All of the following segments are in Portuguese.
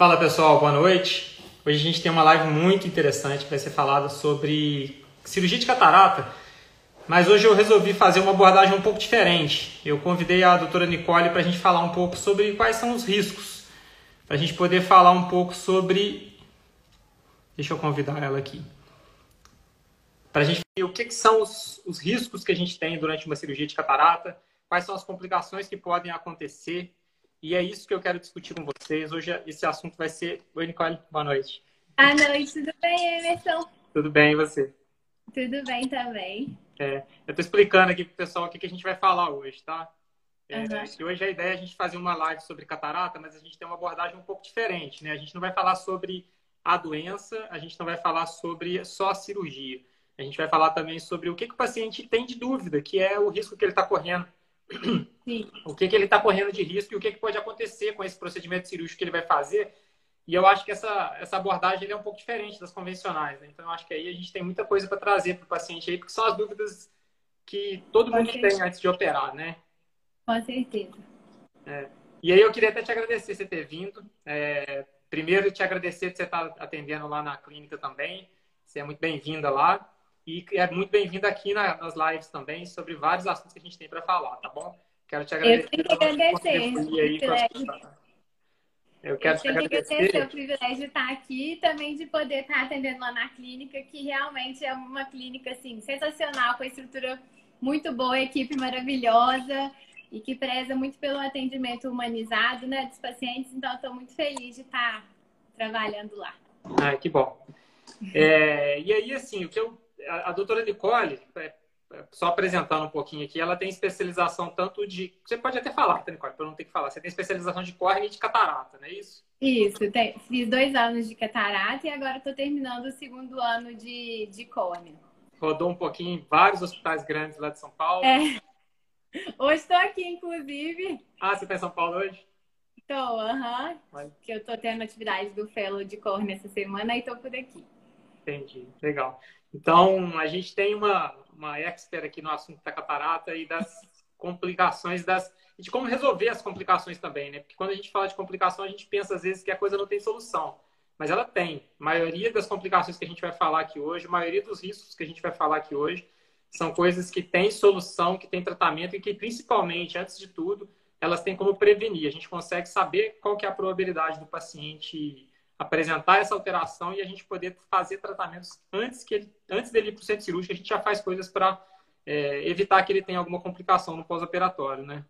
Fala pessoal, boa noite. Hoje a gente tem uma live muito interessante que vai ser falada sobre cirurgia de catarata, mas hoje eu resolvi fazer uma abordagem um pouco diferente. Eu convidei a doutora Nicole para a gente falar um pouco sobre quais são os riscos, para a gente poder falar um pouco sobre. Deixa eu convidar ela aqui. Para a gente ver o que, que são os, os riscos que a gente tem durante uma cirurgia de catarata, quais são as complicações que podem acontecer e é isso que eu quero discutir com vocês. Hoje esse assunto vai ser. Oi, Nicole, boa noite. Boa noite, tudo bem, Emerson? Tudo bem, e você? Tudo bem também. É, eu estou explicando aqui para o pessoal o que a gente vai falar hoje, tá? É, uhum. Hoje a ideia é a gente fazer uma live sobre catarata, mas a gente tem uma abordagem um pouco diferente, né? A gente não vai falar sobre a doença, a gente não vai falar sobre só a cirurgia. A gente vai falar também sobre o que, que o paciente tem de dúvida, que é o risco que ele está correndo Sim. o que, que ele está correndo de risco e o que, que pode acontecer com esse procedimento cirúrgico que ele vai fazer. E eu acho que essa, essa abordagem é um pouco diferente das convencionais. Né? Então, eu acho que aí a gente tem muita coisa para trazer para o paciente aí, porque são as dúvidas que todo mundo tem antes de operar, né? Com certeza. É. E aí eu queria até te agradecer você ter vindo. É, primeiro, te agradecer de você estar atendendo lá na clínica também. Você é muito bem-vinda lá. E é muito bem-vindo aqui na, nas lives também sobre vários assuntos que a gente tem para falar, tá bom? Quero te agradecer. Eu tenho que agradecer. Eu quero eu te agradecer. agradecer o privilégio de estar aqui e também de poder estar atendendo lá na clínica, que realmente é uma clínica assim, sensacional, com a estrutura muito boa, equipe maravilhosa e que preza muito pelo atendimento humanizado né, dos pacientes. Então, estou muito feliz de estar trabalhando lá. Ah, que bom. É, e aí, assim, o que eu a, a doutora Nicole, é, é, só apresentando um pouquinho aqui, ela tem especialização tanto de. Você pode até falar, tá, Nicole, para não ter que falar. Você tem especialização de córnea e de catarata, não é isso? Isso, tem, fiz dois anos de catarata e agora estou terminando o segundo ano de, de córnea. Rodou um pouquinho em vários hospitais grandes lá de São Paulo. É. Hoje estou aqui, inclusive. Ah, você está em São Paulo hoje? Estou, aham. Uhum. Que eu estou tendo atividade do Fellow de córnea essa semana e estou por aqui. Entendi, legal. Então, a gente tem uma, uma expert aqui no assunto da catarata e das complicações das e de como resolver as complicações também, né? Porque quando a gente fala de complicação, a gente pensa às vezes que a coisa não tem solução, mas ela tem. A maioria das complicações que a gente vai falar aqui hoje, a maioria dos riscos que a gente vai falar aqui hoje, são coisas que têm solução, que têm tratamento e que principalmente, antes de tudo, elas têm como prevenir. A gente consegue saber qual que é a probabilidade do paciente apresentar essa alteração e a gente poder fazer tratamentos antes que ele, antes dele ir para o centro cirúrgico, a gente já faz coisas para é, evitar que ele tenha alguma complicação no pós-operatório, né?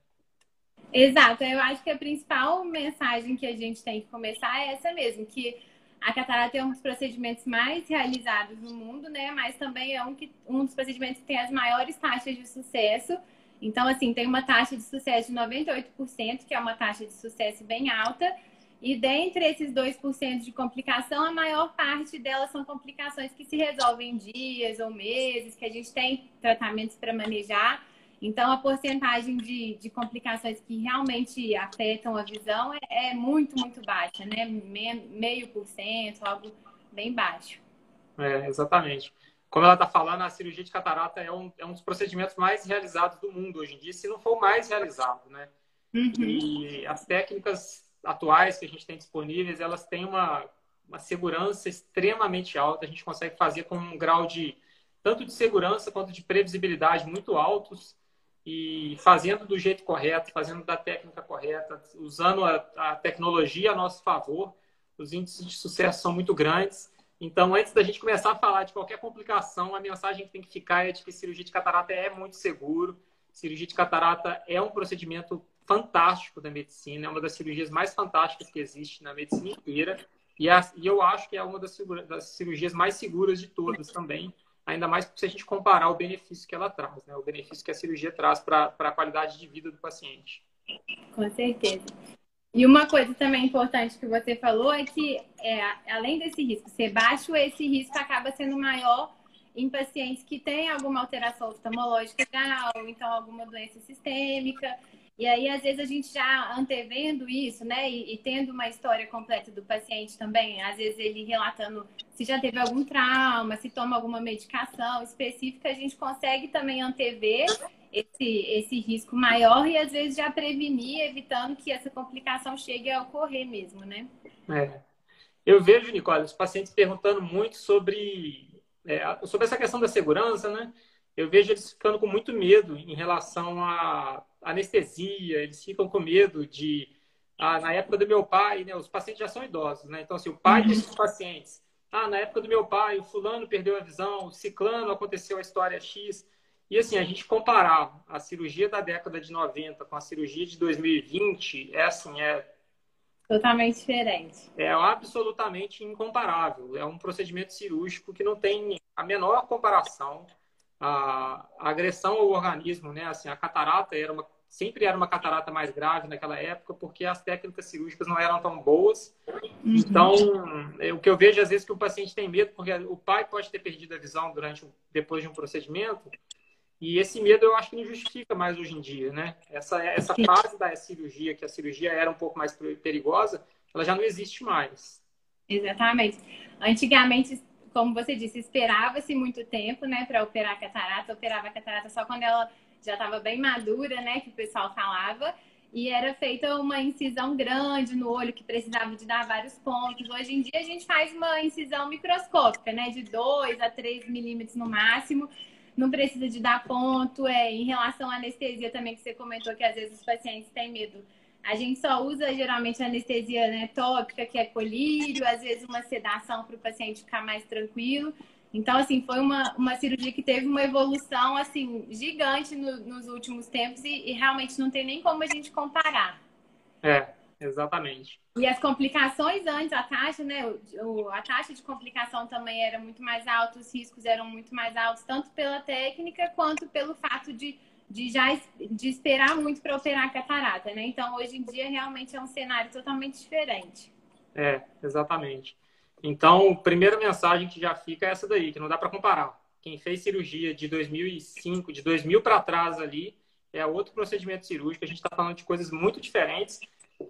Exato, eu acho que a principal mensagem que a gente tem que começar é essa mesmo, que a catarata é um dos procedimentos mais realizados no mundo, né? Mas também é um, que, um dos procedimentos que tem as maiores taxas de sucesso. Então, assim, tem uma taxa de sucesso de 98%, que é uma taxa de sucesso bem alta, e dentre esses 2% de complicação, a maior parte delas são complicações que se resolvem em dias ou meses, que a gente tem tratamentos para manejar. Então, a porcentagem de, de complicações que realmente afetam a visão é, é muito, muito baixa, né? Meio por cento, algo bem baixo. É, exatamente. Como ela está falando, a cirurgia de catarata é um, é um dos procedimentos mais realizados do mundo hoje em dia, se não for o mais realizado, né? Uhum. E as técnicas atuais que a gente tem disponíveis, elas têm uma, uma segurança extremamente alta. A gente consegue fazer com um grau de tanto de segurança quanto de previsibilidade muito altos e fazendo do jeito correto, fazendo da técnica correta, usando a, a tecnologia a nosso favor, os índices de sucesso são muito grandes. Então, antes da gente começar a falar de qualquer complicação, a mensagem que tem que ficar é de que cirurgia de catarata é muito seguro. Cirurgia de catarata é um procedimento fantástico da medicina, é uma das cirurgias mais fantásticas que existe na medicina inteira. E, a, e eu acho que é uma das, das, cirurgias mais seguras de todas também, ainda mais se a gente comparar o benefício que ela traz, né? o benefício que a cirurgia traz para a qualidade de vida do paciente. Com certeza. E uma coisa também importante que você falou é que, é, além desse risco ser baixo, esse risco acaba sendo maior em pacientes que têm alguma alteração oftalmológica ou então alguma doença sistêmica. E aí, às vezes, a gente já antevendo isso, né, e, e, tendo uma história completa do paciente também, às vezes ele relatando se já teve algum trauma, se toma alguma medicação específica, a gente consegue também antever esse, esse risco maior e às vezes já prevenir, evitando que essa complicação chegue a ocorrer mesmo, né? É. Eu vejo, Nicole, os pacientes perguntando muito sobre, é, sobre essa questão da segurança, né? Eu vejo eles ficando com muito medo em relação à anestesia, eles ficam com medo de. Ah, na época do meu pai, né, os pacientes já são idosos, né? Então, assim, o pai uhum. desses pacientes. Ah, na época do meu pai, o fulano perdeu a visão, o ciclano aconteceu a história X. E assim, a gente comparar a cirurgia da década de 90 com a cirurgia de 2020, é assim, é totalmente diferente. É absolutamente incomparável. É um procedimento cirúrgico que não tem a menor comparação. A, agressão ao organismo, né? Assim, a catarata era uma, sempre era uma catarata mais grave naquela época, porque as técnicas cirúrgicas não eram tão boas. Uhum. Então, é, o que eu vejo às vezes é que o paciente tem medo, porque o pai pode ter perdido a visão durante depois de um procedimento, e esse medo eu acho que não justifica mais hoje em dia, né? Essa, essa fase da cirurgia, que a cirurgia era um pouco mais perigosa, ela já não existe mais. Exatamente. Antigamente, como você disse, esperava-se muito tempo, né, para operar a catarata. Operava a catarata só quando ela já estava bem madura, né, que o pessoal falava. E era feita uma incisão grande no olho que precisava de dar vários pontos. Hoje em dia a gente faz uma incisão microscópica, né, de 2 a 3 milímetros no máximo não precisa de dar ponto. É, em relação à anestesia também, que você comentou que às vezes os pacientes têm medo. A gente só usa geralmente anestesia né, tópica, que é colírio, às vezes uma sedação para o paciente ficar mais tranquilo. Então, assim, foi uma, uma cirurgia que teve uma evolução, assim, gigante no, nos últimos tempos e, e realmente não tem nem como a gente comparar. É, Exatamente. E as complicações antes, a taxa, né? O, a taxa de complicação também era muito mais alta, os riscos eram muito mais altos, tanto pela técnica quanto pelo fato de, de já de esperar muito para operar a catarata, né? Então, hoje em dia, realmente é um cenário totalmente diferente. É, exatamente. Então, a primeira mensagem que já fica é essa daí, que não dá para comparar. Quem fez cirurgia de 2005, de 2000 para trás ali, é outro procedimento cirúrgico. A gente está falando de coisas muito diferentes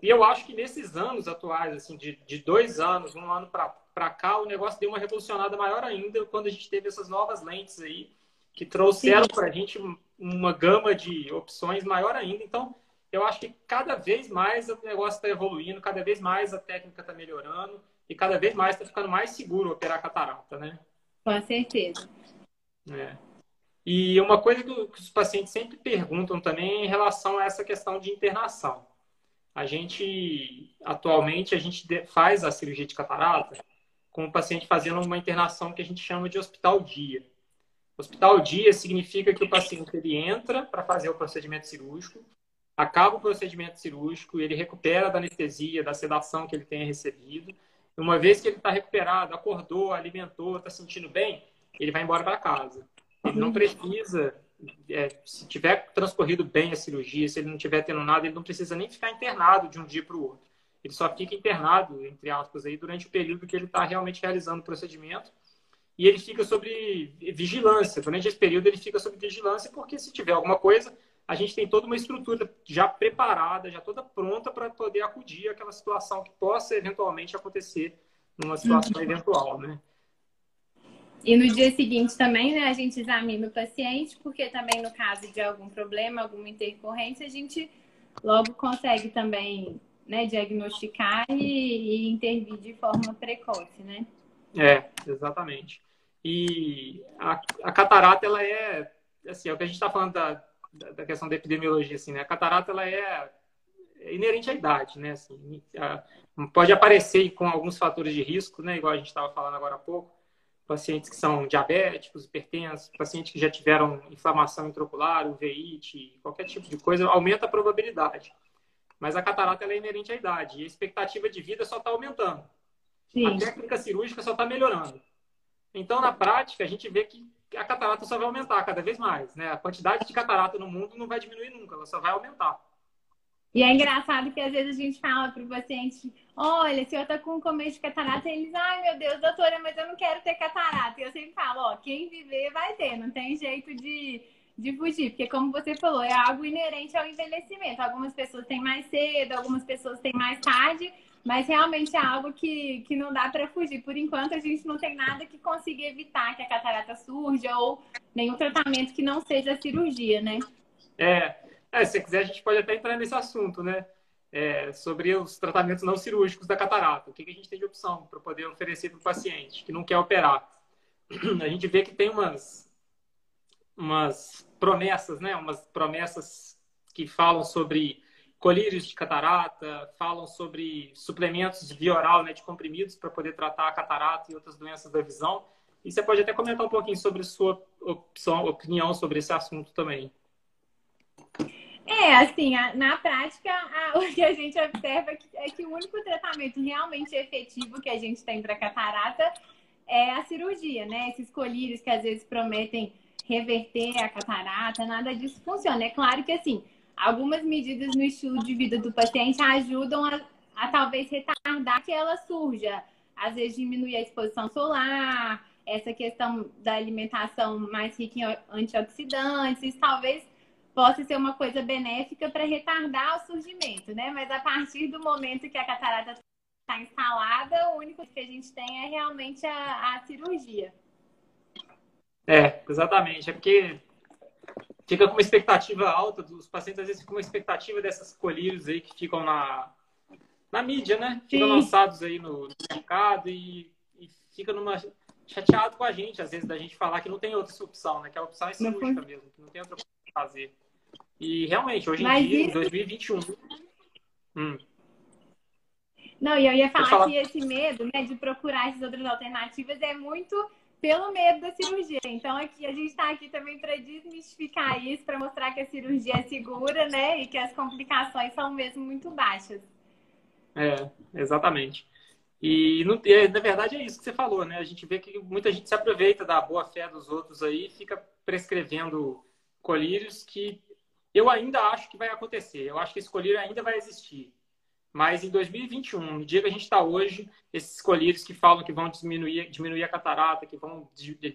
e eu acho que nesses anos atuais, assim, de, de dois anos, um ano para cá, o negócio deu uma revolucionada maior ainda quando a gente teve essas novas lentes aí, que trouxeram para a gente uma gama de opções maior ainda. Então, eu acho que cada vez mais o negócio está evoluindo, cada vez mais a técnica está melhorando e cada vez mais está ficando mais seguro operar catarata, né? Com certeza. É. E uma coisa que os pacientes sempre perguntam também é em relação a essa questão de internação. A gente, atualmente, a gente faz a cirurgia de catarata com o paciente fazendo uma internação que a gente chama de hospital dia. Hospital dia significa que o paciente ele entra para fazer o procedimento cirúrgico, acaba o procedimento cirúrgico, ele recupera da anestesia, da sedação que ele tenha recebido. Uma vez que ele está recuperado, acordou, alimentou, está sentindo bem, ele vai embora para casa. Ele não precisa é, se tiver transcorrido bem a cirurgia, se ele não tiver tendo nada, ele não precisa nem ficar internado de um dia para o outro. Ele só fica internado, entre aspas, aí, durante o período que ele está realmente realizando o procedimento. E ele fica sobre vigilância. Durante esse período, ele fica sob vigilância, porque se tiver alguma coisa, a gente tem toda uma estrutura já preparada, já toda pronta para poder acudir àquela situação que possa eventualmente acontecer numa situação uhum. eventual, né? E no dia seguinte também, né, a gente examina o paciente, porque também no caso de algum problema, alguma intercorrência, a gente logo consegue também né, diagnosticar e, e intervir de forma precoce, né? É, exatamente. E a, a catarata, ela é, assim, é o que a gente está falando da, da questão da epidemiologia, assim, né? A catarata, ela é, inerente à idade, né? Assim, a, pode aparecer com alguns fatores de risco, né? Igual a gente estava falando agora há pouco, pacientes que são diabéticos, hipertensos, pacientes que já tiveram inflamação intraocular, uveíte, qualquer tipo de coisa, aumenta a probabilidade. Mas a catarata é inerente à idade e a expectativa de vida só está aumentando. Sim. A técnica cirúrgica só está melhorando. Então, na prática, a gente vê que a catarata só vai aumentar cada vez mais. Né? A quantidade de catarata no mundo não vai diminuir nunca, ela só vai aumentar. E é engraçado que às vezes a gente fala para o paciente, olha, se eu tô com começo de catarata, eles, ai meu Deus, doutora, mas eu não quero ter catarata. E eu sempre falo, ó, quem viver vai ter, não tem jeito de, de fugir, porque como você falou, é algo inerente ao envelhecimento. Algumas pessoas têm mais cedo, algumas pessoas têm mais tarde, mas realmente é algo que, que não dá para fugir. Por enquanto, a gente não tem nada que consiga evitar que a catarata surja ou nenhum tratamento que não seja cirurgia, né? É, é, se quiser, a gente pode até entrar nesse assunto, né? É, sobre os tratamentos não cirúrgicos da catarata. O que, que a gente tem de opção para poder oferecer para o paciente que não quer operar? A gente vê que tem umas, umas promessas, né? Umas promessas que falam sobre colírios de catarata, falam sobre suplementos via oral, né, de comprimidos para poder tratar a catarata e outras doenças da visão. E você pode até comentar um pouquinho sobre sua opção, opinião sobre esse assunto também. É, assim, na prática, o que a gente observa é que o único tratamento realmente efetivo que a gente tem para catarata é a cirurgia, né? Esses colírios que às vezes prometem reverter a catarata, nada disso funciona. É claro que, assim, algumas medidas no estilo de vida do paciente ajudam a, a talvez retardar que ela surja. Às vezes diminuir a exposição solar, essa questão da alimentação mais rica em antioxidantes, talvez possa ser uma coisa benéfica para retardar o surgimento, né? Mas a partir do momento que a catarata está instalada, o único que a gente tem é realmente a, a cirurgia. É, exatamente. É porque fica com uma expectativa alta, os pacientes às vezes ficam com uma expectativa dessas colírios aí que ficam na, na mídia, né? Ficam Sim. lançados aí no, no mercado e, e, fica numa chateado com a gente, às vezes, da gente falar que não tem outra opção, né? Que a opção é cirúrgica mesmo, que não tem outra coisa para fazer. E realmente, hoje em Mas dia, isso... em 2021. Hum. Não, e eu ia falar, falar, que esse medo né, de procurar essas outras alternativas é muito pelo medo da cirurgia. Então, aqui a gente está aqui também para desmistificar isso, para mostrar que a cirurgia é segura, né? E que as complicações são mesmo muito baixas. É, exatamente. E na verdade é isso que você falou, né? A gente vê que muita gente se aproveita da boa fé dos outros aí fica prescrevendo colírios que eu ainda acho que vai acontecer. Eu acho que esse colírio ainda vai existir. Mas em 2021, no dia que a gente está hoje, esses colírios que falam que vão diminuir, diminuir a catarata, que vão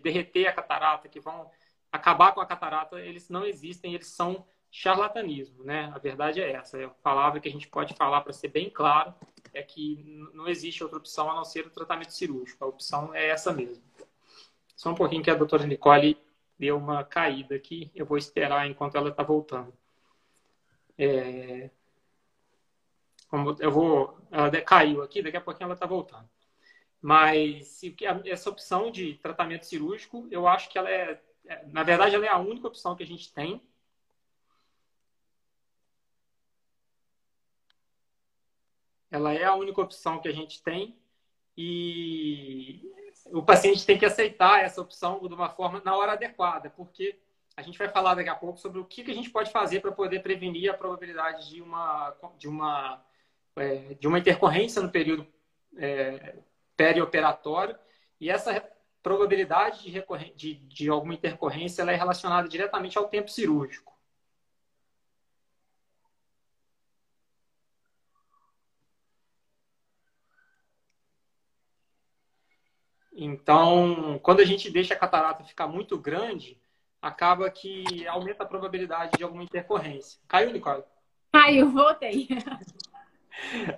derreter a catarata, que vão acabar com a catarata, eles não existem, eles são charlatanismo, né? A verdade é essa. É a palavra que a gente pode falar para ser bem claro é que não existe outra opção a não ser o tratamento cirúrgico. A opção é essa mesmo. Só um pouquinho que a doutora Nicole deu uma caída aqui. Eu vou esperar enquanto ela está voltando. É... Eu vou. Ela caiu aqui, daqui a pouquinho ela está voltando. Mas essa opção de tratamento cirúrgico, eu acho que ela é. é na verdade, ela é a única opção que a gente tem. Ela é a única opção que a gente tem. E o paciente tem que aceitar essa opção de uma forma na hora adequada, porque a gente vai falar daqui a pouco sobre o que a gente pode fazer para poder prevenir a probabilidade de uma, de uma é, de uma intercorrência no período é, perioperatório e essa probabilidade de, de, de alguma intercorrência ela é relacionada diretamente ao tempo cirúrgico. Então, quando a gente deixa a catarata ficar muito grande, acaba que aumenta a probabilidade de alguma intercorrência. Caiu, Nicole? Caiu, voltei.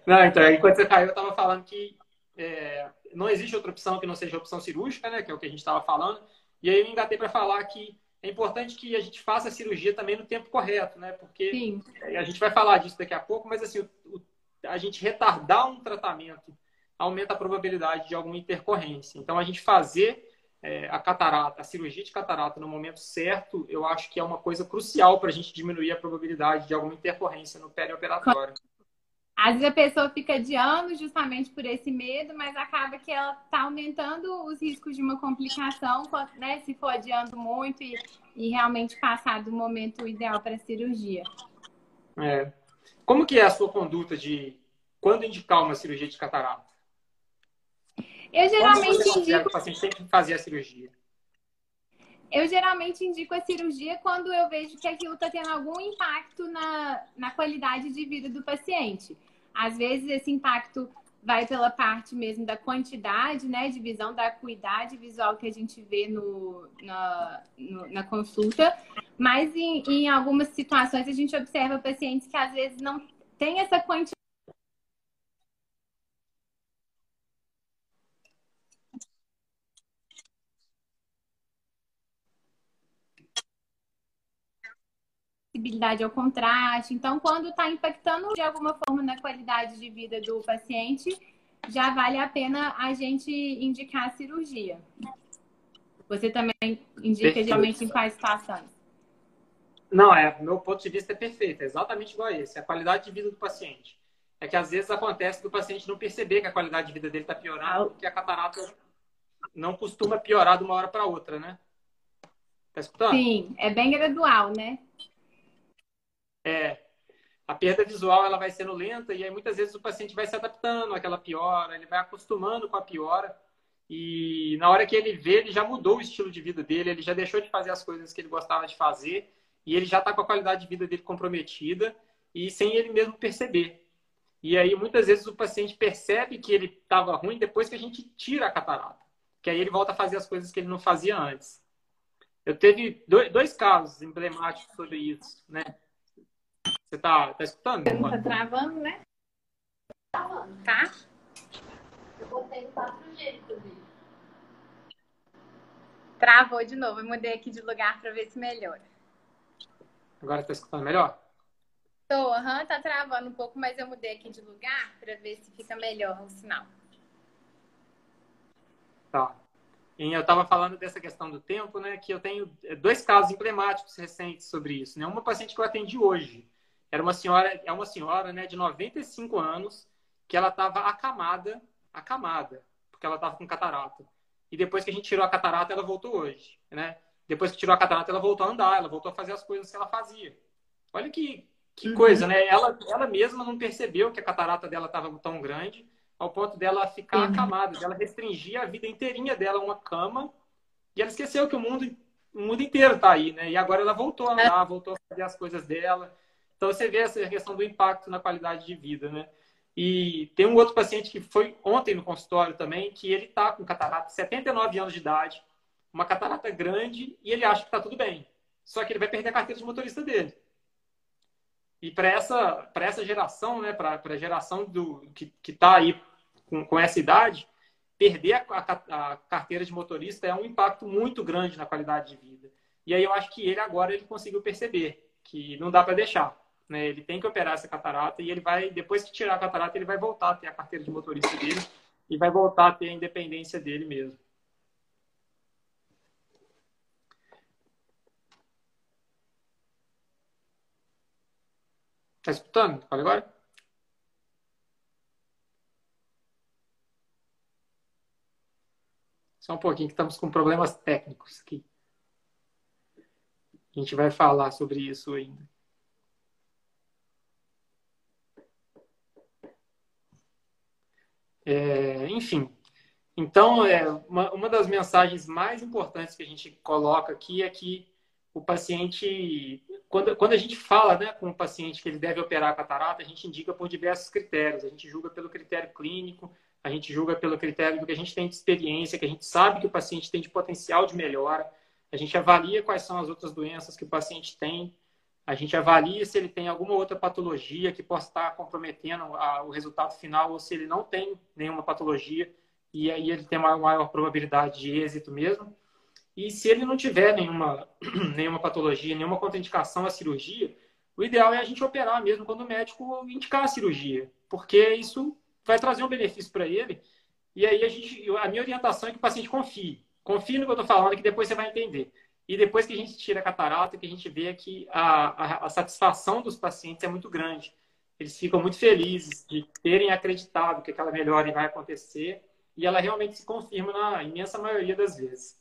Não, então, enquanto você caiu, eu estava falando que é, não existe outra opção que não seja a opção cirúrgica, né? Que é o que a gente estava falando. E aí eu engatei para falar que é importante que a gente faça a cirurgia também no tempo correto, né? Porque Sim. a gente vai falar disso daqui a pouco, mas assim, o, o, a gente retardar um tratamento aumenta a probabilidade de alguma intercorrência. Então, a gente fazer é, a catarata, a cirurgia de catarata no momento certo, eu acho que é uma coisa crucial para a gente diminuir a probabilidade de alguma intercorrência no perioperatório. Às vezes a pessoa fica adiando justamente por esse medo, mas acaba que ela está aumentando os riscos de uma complicação, né? Se for adiando muito e, e realmente passar do momento ideal para a cirurgia. É. Como que é a sua conduta de quando indicar uma cirurgia de catarata? Eu geralmente indico. O paciente sempre fazer a cirurgia. Eu geralmente indico a cirurgia quando eu vejo que aquilo está tendo algum impacto na, na qualidade de vida do paciente. Às vezes esse impacto vai pela parte mesmo da quantidade, né, de visão, da acuidade visual que a gente vê no, na, no, na consulta, mas em, em algumas situações a gente observa pacientes que às vezes não têm essa quantidade sensibilidade ao contraste. Então, quando está impactando de alguma forma na qualidade de vida do paciente, já vale a pena a gente indicar a cirurgia. Você também indica perfeito. geralmente em quais situações? Não, é, meu ponto de vista é perfeito, é exatamente igual a esse, a qualidade de vida do paciente. É que às vezes acontece do paciente não perceber que a qualidade de vida dele está piorando, porque a catarata não costuma piorar de uma hora para outra, né? Tá escutando? Sim, é bem gradual, né? É. A perda visual ela vai sendo lenta e aí muitas vezes o paciente vai se adaptando àquela piora, ele vai acostumando com a piora e na hora que ele vê, ele já mudou o estilo de vida dele, ele já deixou de fazer as coisas que ele gostava de fazer e ele já está com a qualidade de vida dele comprometida e sem ele mesmo perceber. E aí muitas vezes o paciente percebe que ele estava ruim depois que a gente tira a catarata, que aí ele volta a fazer as coisas que ele não fazia antes. Eu teve dois, casos emblemáticos sobre isso, né? Você tá, tá escutando? Tá travando, né? Tá? Eu botei no 4G, inclusive. Travou de novo. Eu mudei aqui de lugar para ver se melhora. Agora tá escutando melhor? Tô, aham, uhum, tá travando um pouco, mas eu mudei aqui de lugar para ver se fica melhor o sinal. Tá. E eu estava falando dessa questão do tempo, né? Que eu tenho é, dois casos emblemáticos recentes sobre isso. Né? Uma paciente que eu atendi hoje era uma senhora, é uma senhora, né, de 95 anos, que ela estava acamada, acamada, porque ela estava com catarata. E depois que a gente tirou a catarata, ela voltou hoje, né? Depois que tirou a catarata, ela voltou a andar, ela voltou a fazer as coisas que ela fazia. Olha que, que uhum. coisa, né? Ela, ela mesma não percebeu que a catarata dela estava tão grande ao ponto dela ficar uhum. acamada, dela restringir a vida inteirinha dela a uma cama, e ela esqueceu que o mundo, o mundo inteiro está aí, né? E agora ela voltou a andar, voltou a fazer as coisas dela. Então você vê essa questão do impacto na qualidade de vida, né? E tem um outro paciente que foi ontem no consultório também, que ele está com catarata, 79 anos de idade, uma catarata grande, e ele acha que está tudo bem. Só que ele vai perder a carteira de motorista dele. E para essa, essa geração, né, para a geração do, que está aí com, com essa idade, perder a, a, a, carteira de motorista é um impacto muito grande na qualidade de vida. E aí eu acho que ele agora ele conseguiu perceber que não dá para deixar. Né? Ele tem que operar essa catarata e ele vai, depois que tirar a catarata, ele vai voltar a ter a carteira de motorista dele e vai voltar a ter a independência dele mesmo. Tá escutando? Fala agora? Só um pouquinho que estamos com problemas técnicos aqui. A gente vai falar sobre isso ainda. É, enfim, então, é, uma, uma das mensagens mais importantes que a gente coloca aqui é que o paciente, quando, quando a gente fala né, com o paciente que ele deve operar a catarata, a gente indica por diversos critérios. A gente julga pelo critério clínico, a gente julga pelo critério do que a gente tem de experiência, que a gente sabe que o paciente tem de potencial de melhora, a gente avalia quais são as outras doenças que o paciente tem, a gente avalia se ele tem alguma outra patologia que possa estar comprometendo a, o resultado final ou se ele não tem nenhuma patologia e aí ele tem uma maior probabilidade de êxito mesmo. E se ele não tiver nenhuma, nenhuma patologia, nenhuma contraindicação à cirurgia, o ideal é a gente operar mesmo quando o médico indicar a cirurgia, porque isso vai trazer um benefício para ele. E aí a, gente, a minha orientação é que o paciente confie. Confie no que eu estou falando, que depois você vai entender. E depois que a gente tira a catarata, que a gente vê que a, a, a satisfação dos pacientes é muito grande. Eles ficam muito felizes de terem acreditado que aquela melhora vai acontecer e ela realmente se confirma na imensa maioria das vezes.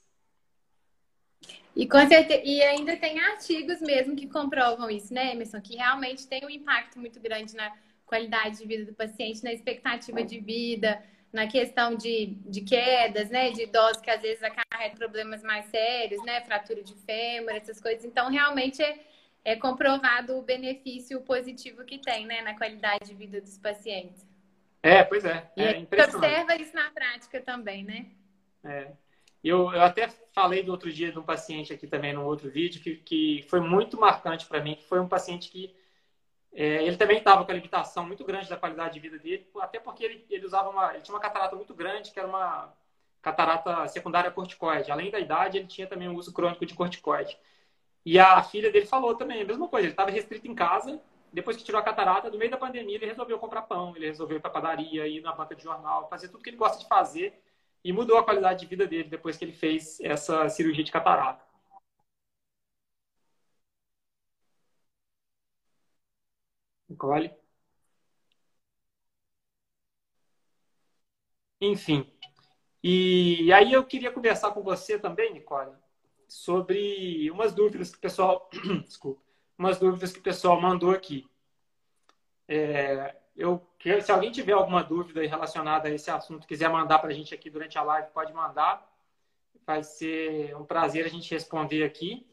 E, certeza, e ainda tem artigos mesmo que comprovam isso, né, Emerson? Que realmente tem um impacto muito grande na qualidade de vida do paciente, na expectativa de vida, na questão de, de quedas, né? De idosos que às vezes acarretam problemas mais sérios, né? Fratura de fêmur, essas coisas. Então, realmente é, é comprovado o benefício positivo que tem, né? Na qualidade de vida dos pacientes. É, pois é. é e observa isso na prática também, né? É. Eu, eu até falei do outro dia de um paciente aqui também no outro vídeo que, que foi muito marcante para mim, que foi um paciente que é, ele também estava com a limitação muito grande da qualidade de vida dele, até porque ele, ele usava uma, ele tinha uma catarata muito grande, que era uma catarata secundária corticoide. Além da idade, ele tinha também um uso crônico de corticoide. E a filha dele falou também a mesma coisa. Ele estava restrito em casa. Depois que tirou a catarata, no meio da pandemia, ele resolveu comprar pão, ele resolveu ir para padaria, ir na banca de jornal, fazer tudo que ele gosta de fazer. E mudou a qualidade de vida dele depois que ele fez essa cirurgia de catarata. Nicole? Enfim. E aí eu queria conversar com você também, Nicole, sobre umas dúvidas que o pessoal, desculpa, umas dúvidas que o pessoal mandou aqui. É, eu, se alguém tiver alguma dúvida relacionada a esse assunto, quiser mandar para a gente aqui durante a live, pode mandar. Vai ser um prazer a gente responder aqui.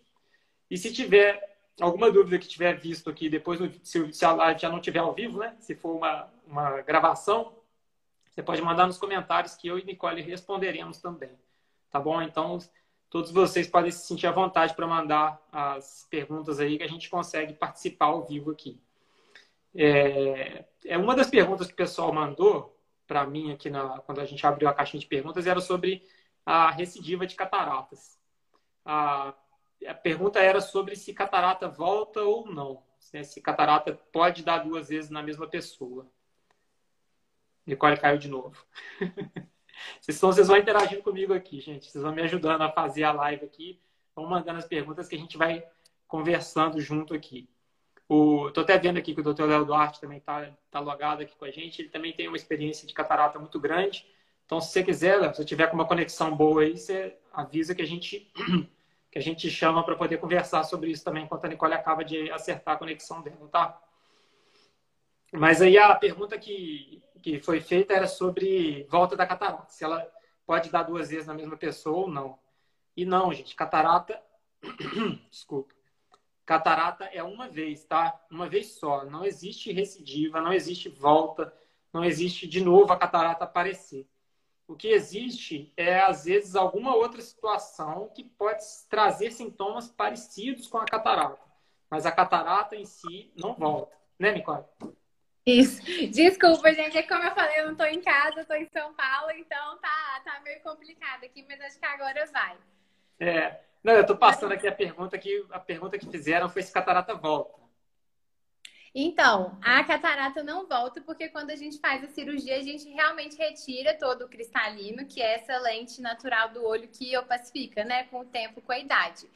E se tiver alguma dúvida que tiver visto aqui, depois, se a live já não tiver ao vivo, né? Se for uma, uma gravação, você pode mandar nos comentários que eu e Nicole responderemos também. Tá bom? Então, todos vocês podem se sentir à vontade para mandar as perguntas aí que a gente consegue participar ao vivo aqui. É, é uma das perguntas que o pessoal mandou para mim aqui na, quando a gente abriu a caixinha de perguntas era sobre a recidiva de cataratas. A, a pergunta era sobre se catarata volta ou não. Né? Se catarata pode dar duas vezes na mesma pessoa. Nicole caiu de novo. vocês, vocês vão interagindo comigo aqui, gente. Vocês vão me ajudando a fazer a live aqui. Vão mandando as perguntas que a gente vai conversando junto aqui. Estou até vendo aqui que o Dr. Léo Duarte também está tá logado aqui com a gente. Ele também tem uma experiência de catarata muito grande. Então, se você quiser, se você tiver com uma conexão boa aí, você avisa que a gente que a gente chama para poder conversar sobre isso também, enquanto a Nicole acaba de acertar a conexão dela, tá? Mas aí a pergunta que, que foi feita era sobre volta da catarata. Se ela pode dar duas vezes na mesma pessoa ou não. E não, gente, catarata. Desculpa. Catarata é uma vez, tá? Uma vez só. Não existe recidiva, não existe volta, não existe de novo a catarata aparecer. O que existe é, às vezes, alguma outra situação que pode trazer sintomas parecidos com a catarata. Mas a catarata em si não volta. Né, Nicole? Isso. Desculpa, gente. É como eu falei, eu não estou em casa, estou em São Paulo, então tá, tá meio complicado aqui, mas acho que agora vai. É. Não, eu estou passando aqui a pergunta que a pergunta que fizeram foi se catarata volta. Então, a catarata não volta porque quando a gente faz a cirurgia, a gente realmente retira todo o cristalino, que é essa lente natural do olho que opacifica, né, com o tempo, com a idade.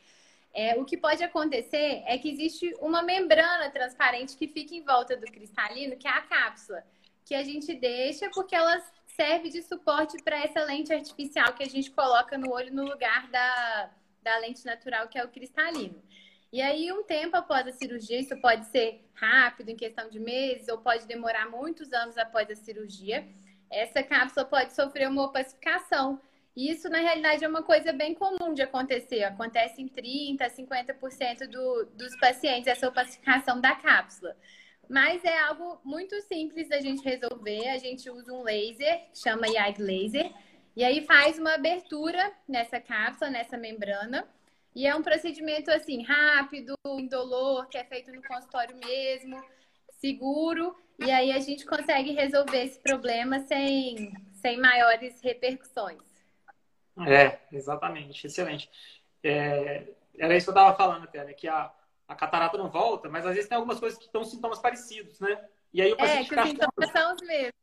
É, o que pode acontecer é que existe uma membrana transparente que fica em volta do cristalino, que é a cápsula, que a gente deixa porque ela serve de suporte para essa lente artificial que a gente coloca no olho no lugar da, da lente natural, que é o cristalino. E aí, um tempo após a cirurgia, isso pode ser rápido, em questão de meses, ou pode demorar muitos anos após a cirurgia, essa cápsula pode sofrer uma opacificação. E isso, na realidade, é uma coisa bem comum de acontecer. Acontece em 30%, 50% do, dos pacientes, essa opacificação da cápsula. Mas é algo muito simples da gente resolver. A gente usa um laser, que chama YAG Laser, e aí faz uma abertura nessa cápsula, nessa membrana. E é um procedimento assim, rápido, indolor, que é feito no consultório mesmo, seguro. E aí a gente consegue resolver esse problema sem, sem maiores repercussões. É, exatamente, excelente. É, era isso que eu estava falando até, né? Que a, a catarata não volta, mas às vezes tem algumas coisas que estão sintomas parecidos, né? E aí o paciente é, que os sintomas são os mesmos.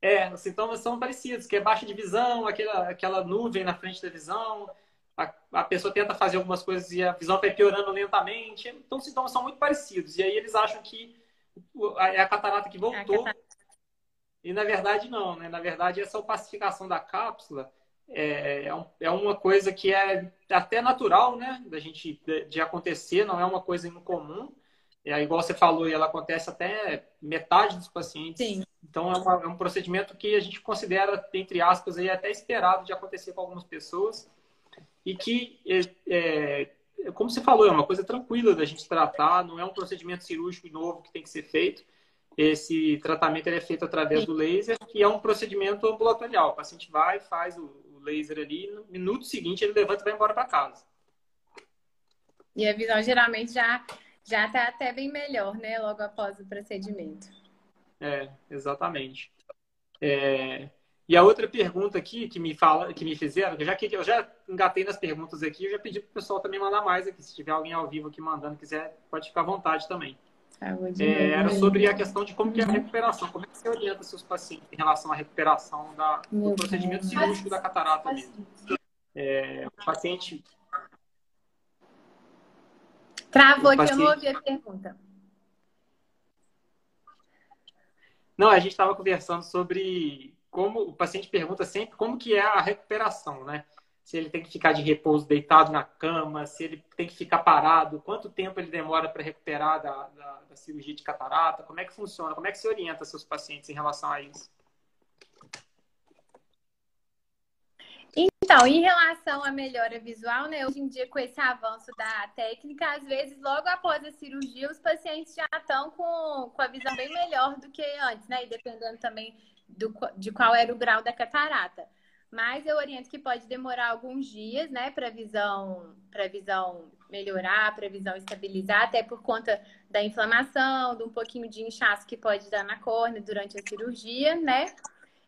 É, os sintomas são parecidos, que é baixa de visão, aquela, aquela nuvem na frente da visão, a, a pessoa tenta fazer algumas coisas e a visão vai piorando lentamente. Então, os sintomas são muito parecidos. E aí eles acham que é a catarata que voltou. É catarata. E na verdade não, né? Na verdade, essa opacificação da cápsula é, é, é, uma coisa que é até natural, né? Da gente de, de acontecer, não é uma coisa incomum. É, igual você falou, ela acontece até metade dos pacientes. Sim. Então é, uma, é, um procedimento que a gente considera, entre aspas, aí, até esperado de acontecer com algumas pessoas. E que, é, é, como você falou, é uma coisa tranquila da gente tratar, não é um procedimento cirúrgico novo que tem que ser feito. Esse tratamento é feito através Sim. do laser, que é um procedimento ambulatorial. O paciente vai, faz o, laser ali, no minuto seguinte ele levanta e vai embora para casa. E a visão geralmente já já está até bem melhor, né? Logo após o procedimento. É, exatamente. É, E a outra pergunta aqui que me fala, que me fizeram, já que eu já engatei nas perguntas aqui, eu já pedi para o pessoal também mandar mais aqui. Se tiver alguém ao vivo aqui mandando, quiser, pode ficar à vontade também. É, era sobre a questão de como que é a recuperação, como é que você orienta seus pacientes em relação à recuperação da, do procedimento cirúrgico da catarata mesmo. É, o paciente. Travou aqui, eu não ouvi a pergunta. Não, a gente estava conversando sobre como o paciente pergunta sempre como que é a recuperação, né? Se ele tem que ficar de repouso deitado na cama, se ele tem que ficar parado, quanto tempo ele demora para recuperar da, da, da, cirurgia de catarata, como é que funciona, como é que se orienta seus pacientes em relação a isso? Então, em relação à melhora visual, né, hoje em dia, com esse avanço da técnica, às vezes, logo após a cirurgia, os pacientes já estão com, com a visão bem melhor do que antes, né? E dependendo também do, de qual era o grau da catarata. Mas eu oriento que pode demorar alguns dias, né, para visão, para visão melhorar, para visão estabilizar, até por conta da inflamação, de um pouquinho de inchaço que pode dar na córnea durante a cirurgia, né?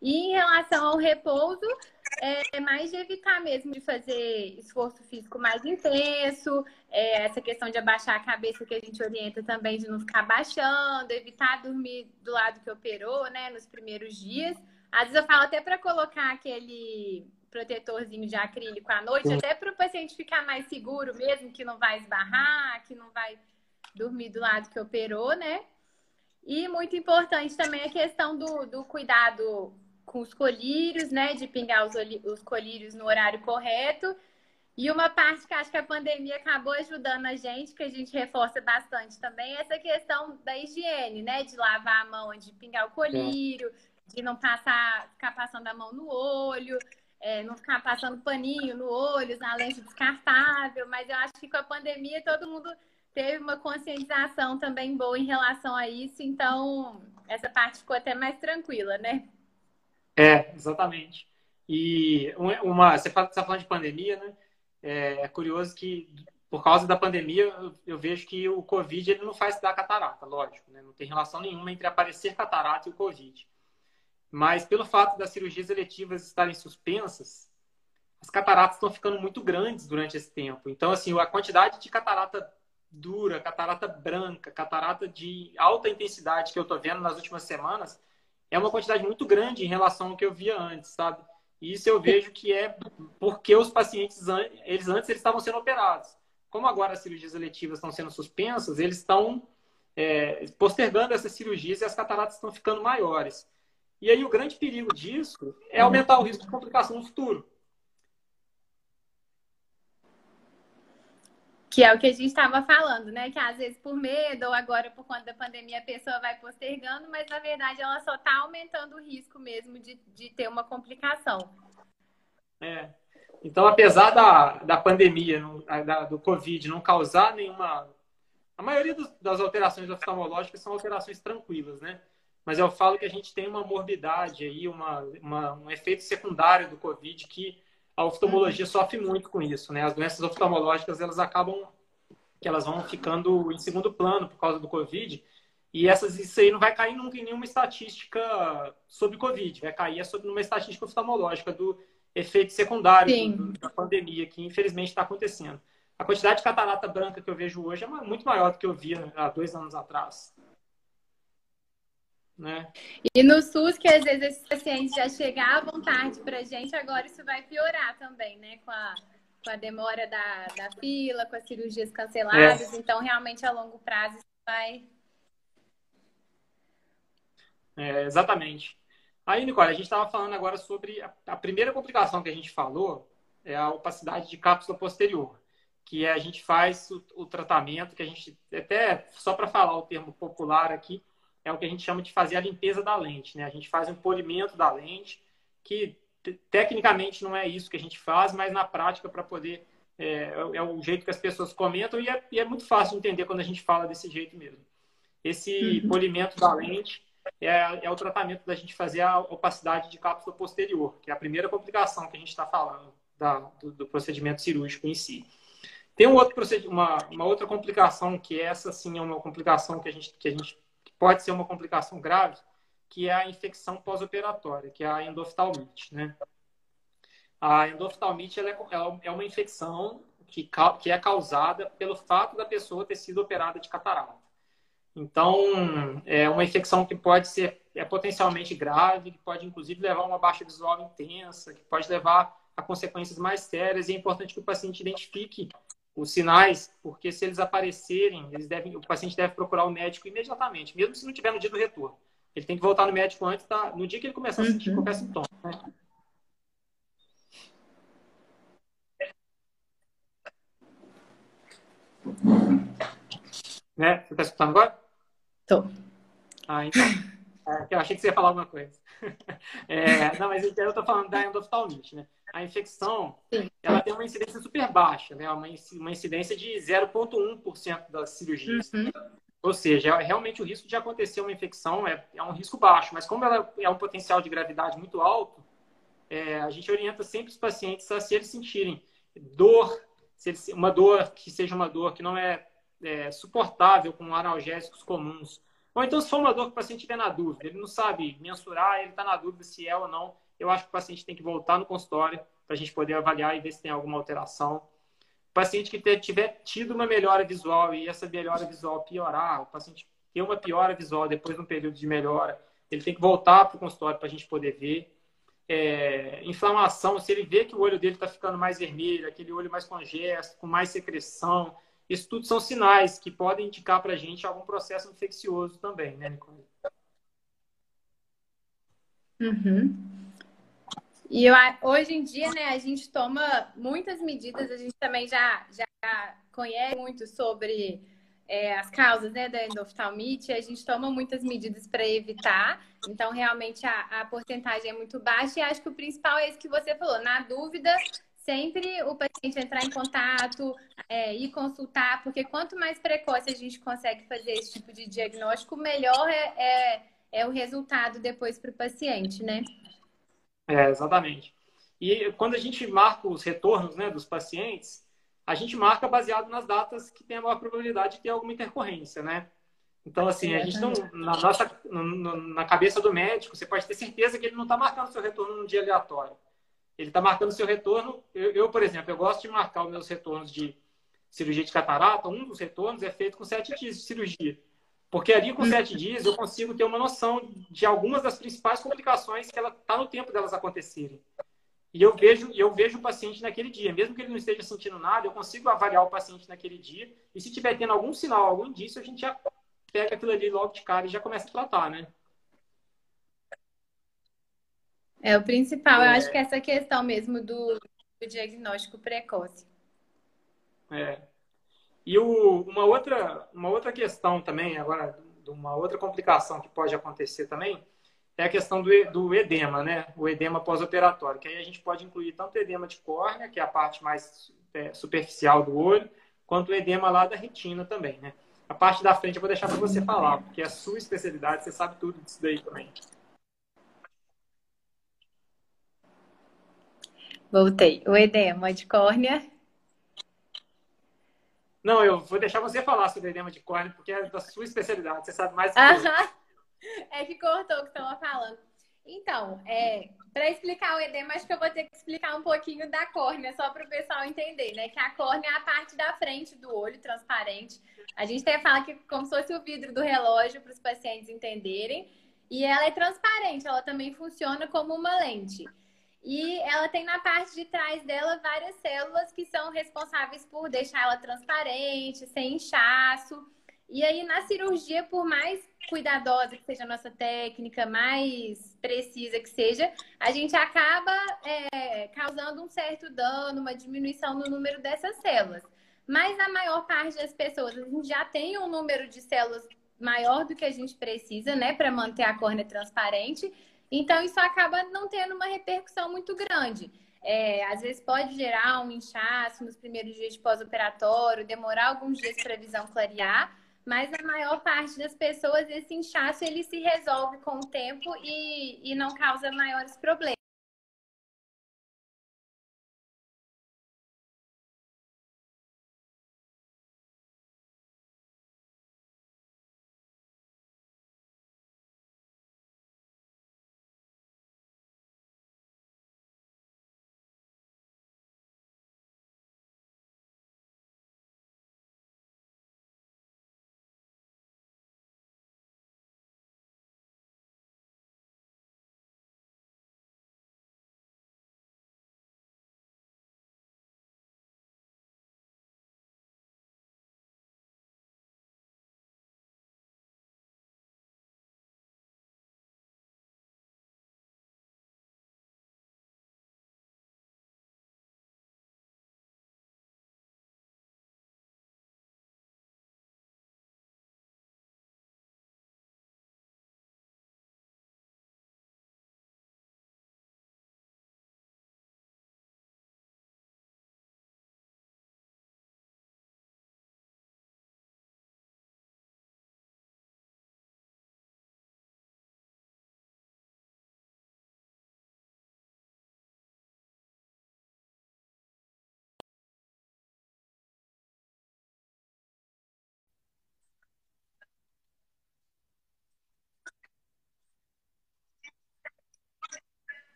E em relação ao repouso, é mais de evitar mesmo de fazer esforço físico mais intenso, é essa questão de abaixar a cabeça que a gente orienta também de não ficar abaixando, evitar dormir do lado que operou, né, nos primeiros dias. Às vezes eu falo até para colocar aquele protetorzinho de acrílico à noite, Sim. até para o paciente ficar mais seguro mesmo, que não vai esbarrar, que não vai dormir do lado que operou, né? E muito importante também a questão do, do cuidado com os colírios, né? De pingar os, os colírios no horário correto. E uma parte que acho que a pandemia acabou ajudando a gente, que a gente reforça bastante também, é essa questão da higiene, né? De lavar a mão, de pingar o colírio, é. de não passar, ficar passando a mão no olho, é, não ficar passando paninho no olho, usar lente descartável. Mas eu acho que com a pandemia todo mundo teve uma conscientização também boa em relação a isso, então essa parte ficou até mais tranquila, né? É, exatamente. E uma, você está falando de pandemia, né? É, é, curioso que por causa da pandemia eu, vejo que o Covid ele não faz dar catarata, lógico, né? Não tem relação nenhuma entre aparecer catarata e o Covid. Mas pelo fato das cirurgias eletivas estarem suspensas, as cataratas estão ficando muito grandes durante esse tempo. Então, assim, a quantidade de catarata dura, catarata branca, catarata de alta intensidade que eu estou vendo nas últimas semanas é uma quantidade muito grande em relação ao que eu via antes, sabe? E isso eu vejo que é porque os pacientes, eles antes eles estavam sendo operados. Como agora as cirurgias eletivas estão sendo suspensas, eles estão é, postergando essas cirurgias e as cataratas estão ficando maiores. E aí o grande perigo disso é aumentar o risco de complicação no futuro. Que é o que a gente estava falando, né? Que às vezes por medo ou agora por conta da pandemia a pessoa vai postergando, mas na verdade ela só está aumentando o risco mesmo de, de ter uma complicação. É. Então, apesar da, da pandemia, da, do Covid, não causar nenhuma. A maioria dos, das alterações oftalmológicas são alterações tranquilas, né? Mas eu falo que a gente tem uma morbidade aí, uma, uma um efeito secundário do Covid que a oftalmologia sofre muito com isso, né? As doenças oftalmológicas, elas acabam que elas vão ficando em segundo plano por causa do Covid. E essas, isso aí não vai cair nunca em nenhuma estatística sobre Covid, vai cair é sobre uma estatística oftalmológica do efeito secundário do, da pandemia, que infelizmente está acontecendo. A quantidade de catarata branca que eu vejo hoje é muito maior do que eu via há dois anos atrás. Né? E no SUS, que às vezes esses pacientes já chegavam tarde para a gente, agora isso vai piorar também, né? Com a, com a demora da, da fila, com as cirurgias canceladas. É. Então, realmente, a longo prazo, isso vai. É, exatamente. Aí, Nicole, a gente estava falando agora sobre a, a, primeira complicação que a gente falou é a opacidade de cápsula posterior, que é a gente faz o, o tratamento que a gente até só para falar o termo popular aqui, é o que a gente chama de fazer a limpeza da lente. Né? A gente faz um polimento da lente, que tecnicamente não é isso que a gente faz, mas na prática, para poder. É, é, o jeito que as pessoas comentam e é, e é, muito fácil de entender quando a gente fala desse jeito mesmo. Esse uhum. polimento da lente é, é, o tratamento da gente fazer a opacidade de cápsula posterior, que é a primeira complicação que a gente está falando da, do, do, procedimento cirúrgico em si. Tem um outro uma, uma outra complicação que essa sim é uma complicação que a gente, que a gente pode ser uma complicação grave, que é a infecção pós-operatória, que é a endoftalmite, né? A endoftalmite ela é, é uma infecção que, que é causada pelo fato da pessoa ter sido operada de catarata. Então, é uma infecção que pode ser é potencialmente grave, que pode inclusive levar a uma baixa visual intensa, que pode levar a consequências mais sérias. E é importante que o paciente identifique os sinais, porque se eles aparecerem, eles devem, o paciente deve procurar o médico imediatamente, mesmo se não tiver no dia do retorno. Ele tem que voltar no médico antes, tá? no dia que ele começar a sentir uhum. qualquer sintoma. Né? Né? Você está escutando agora? Tô. Ah, então. É, eu achei que você ia falar alguma coisa. É, não, mas então eu estou falando da endoftalmite, né? A infecção, ela tem uma incidência super baixa, né? Uma, incidência de 0,1% das cirurgias. Uhum. Ou seja, é, realmente o risco de acontecer uma infecção é, é um risco baixo, mas como ela é um potencial de gravidade muito alto, é, a gente orienta sempre os pacientes a se eles sentirem dor, se eles, uma dor que seja uma dor que não é, é suportável com analgésicos comuns, ou então se for uma dor que o paciente estiver na dúvida, ele não sabe mensurar, ele está na dúvida se é ou não, eu acho que o paciente tem que voltar no consultório para a gente poder avaliar e ver se tem alguma alteração. O paciente que tiver tido uma melhora visual e essa melhora visual piorar, o paciente ter uma piora visual depois de um período de melhora, ele tem que voltar para o consultório para a gente poder ver. É, inflamação, se ele vê que o olho dele está ficando mais vermelho, aquele olho mais congesto, com mais secreção, isso tudo são sinais que podem indicar para a gente algum processo infeccioso também, né, Nicole? Uhum. E eu, hoje em dia, né, a gente toma muitas medidas, a gente também já, já conhece muito sobre é, as causas né, da endoftalmite, a gente toma muitas medidas para evitar, então realmente a, a porcentagem é muito baixa e acho que o principal é isso que você falou, na dúvida, sempre o paciente entrar em contato é, e consultar, porque quanto mais precoce a gente consegue fazer esse tipo de diagnóstico, melhor é, é, é o resultado depois para o paciente, né? É, exatamente. E quando a gente marca os retornos né, dos pacientes, a gente marca baseado nas datas que tem a maior probabilidade de ter alguma intercorrência, né? Então, assim, a gente não, na nossa, na cabeça do médico, você pode ter certeza que ele não está marcando seu retorno num dia aleatório. Ele está marcando seu retorno. Eu, eu, por exemplo, eu gosto de marcar os meus retornos de cirurgia de catarata. Um dos retornos é feito com sete dias de cirurgia. Porque ali com sete dias eu consigo ter uma noção de algumas das principais complicações que ela está no tempo delas acontecerem. E eu vejo, eu vejo o paciente naquele dia, mesmo que ele não esteja sentindo nada, eu consigo avaliar o paciente naquele dia. E se tiver tendo algum sinal, algum indício, a gente já pega aquilo ali logo de cara e já começa a tratar, né? É o principal, é... eu acho que é essa questão mesmo do, do diagnóstico precoce. É. E o, uma, outra, uma outra questão também, agora, uma outra complicação que pode acontecer também, é a questão do, do edema, né? O edema pós-operatório, que aí a gente pode incluir tanto o edema de córnea, que é a parte mais é, superficial do olho, quanto o edema lá da retina também, né? A parte da frente eu vou deixar para você falar, porque é a sua especialidade, você sabe tudo disso daí também. Voltei. O edema de córnea não, eu vou deixar você falar sobre edema de córnea, porque é da sua especialidade, você sabe mais que eu. É que cortou o que estava falando. Então, é, para explicar o edema, acho que eu vou ter que explicar um pouquinho da córnea, só para o pessoal entender, né? Que a córnea é a parte da frente do olho, transparente. A gente até fala que como se fosse o vidro do relógio para os pacientes entenderem. E ela é transparente, ela também funciona como uma lente. E ela tem na parte de trás dela várias células que são responsáveis por deixar ela transparente, sem inchaço. E aí, na cirurgia, por mais cuidadosa que seja a nossa técnica, mais precisa que seja, a gente acaba é, causando um certo dano, uma diminuição no número dessas células. Mas a maior parte das pessoas, a gente já tem um número de células maior do que a gente precisa, né, para manter a córnea transparente. Então, isso acaba não tendo uma repercussão muito grande. É, às vezes pode gerar um inchaço nos primeiros dias de pós-operatório, demorar alguns dias para a visão clarear, mas a maior parte das pessoas esse inchaço ele se resolve com o tempo e, e não causa maiores problemas.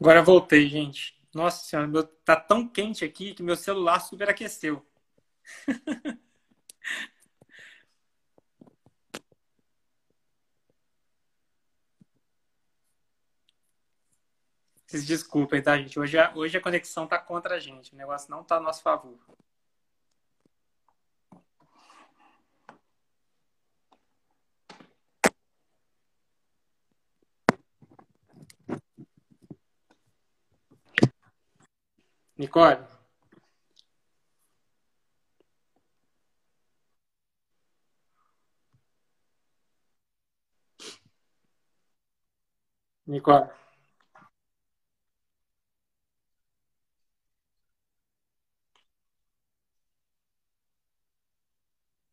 Agora voltei, gente. Nossa senhora, meu, tá tão quente aqui que meu celular superaqueceu. Desculpem, tá, gente? Hoje a, hoje a conexão tá contra a gente. O negócio não tá a nosso favor. Nicole? Nicole?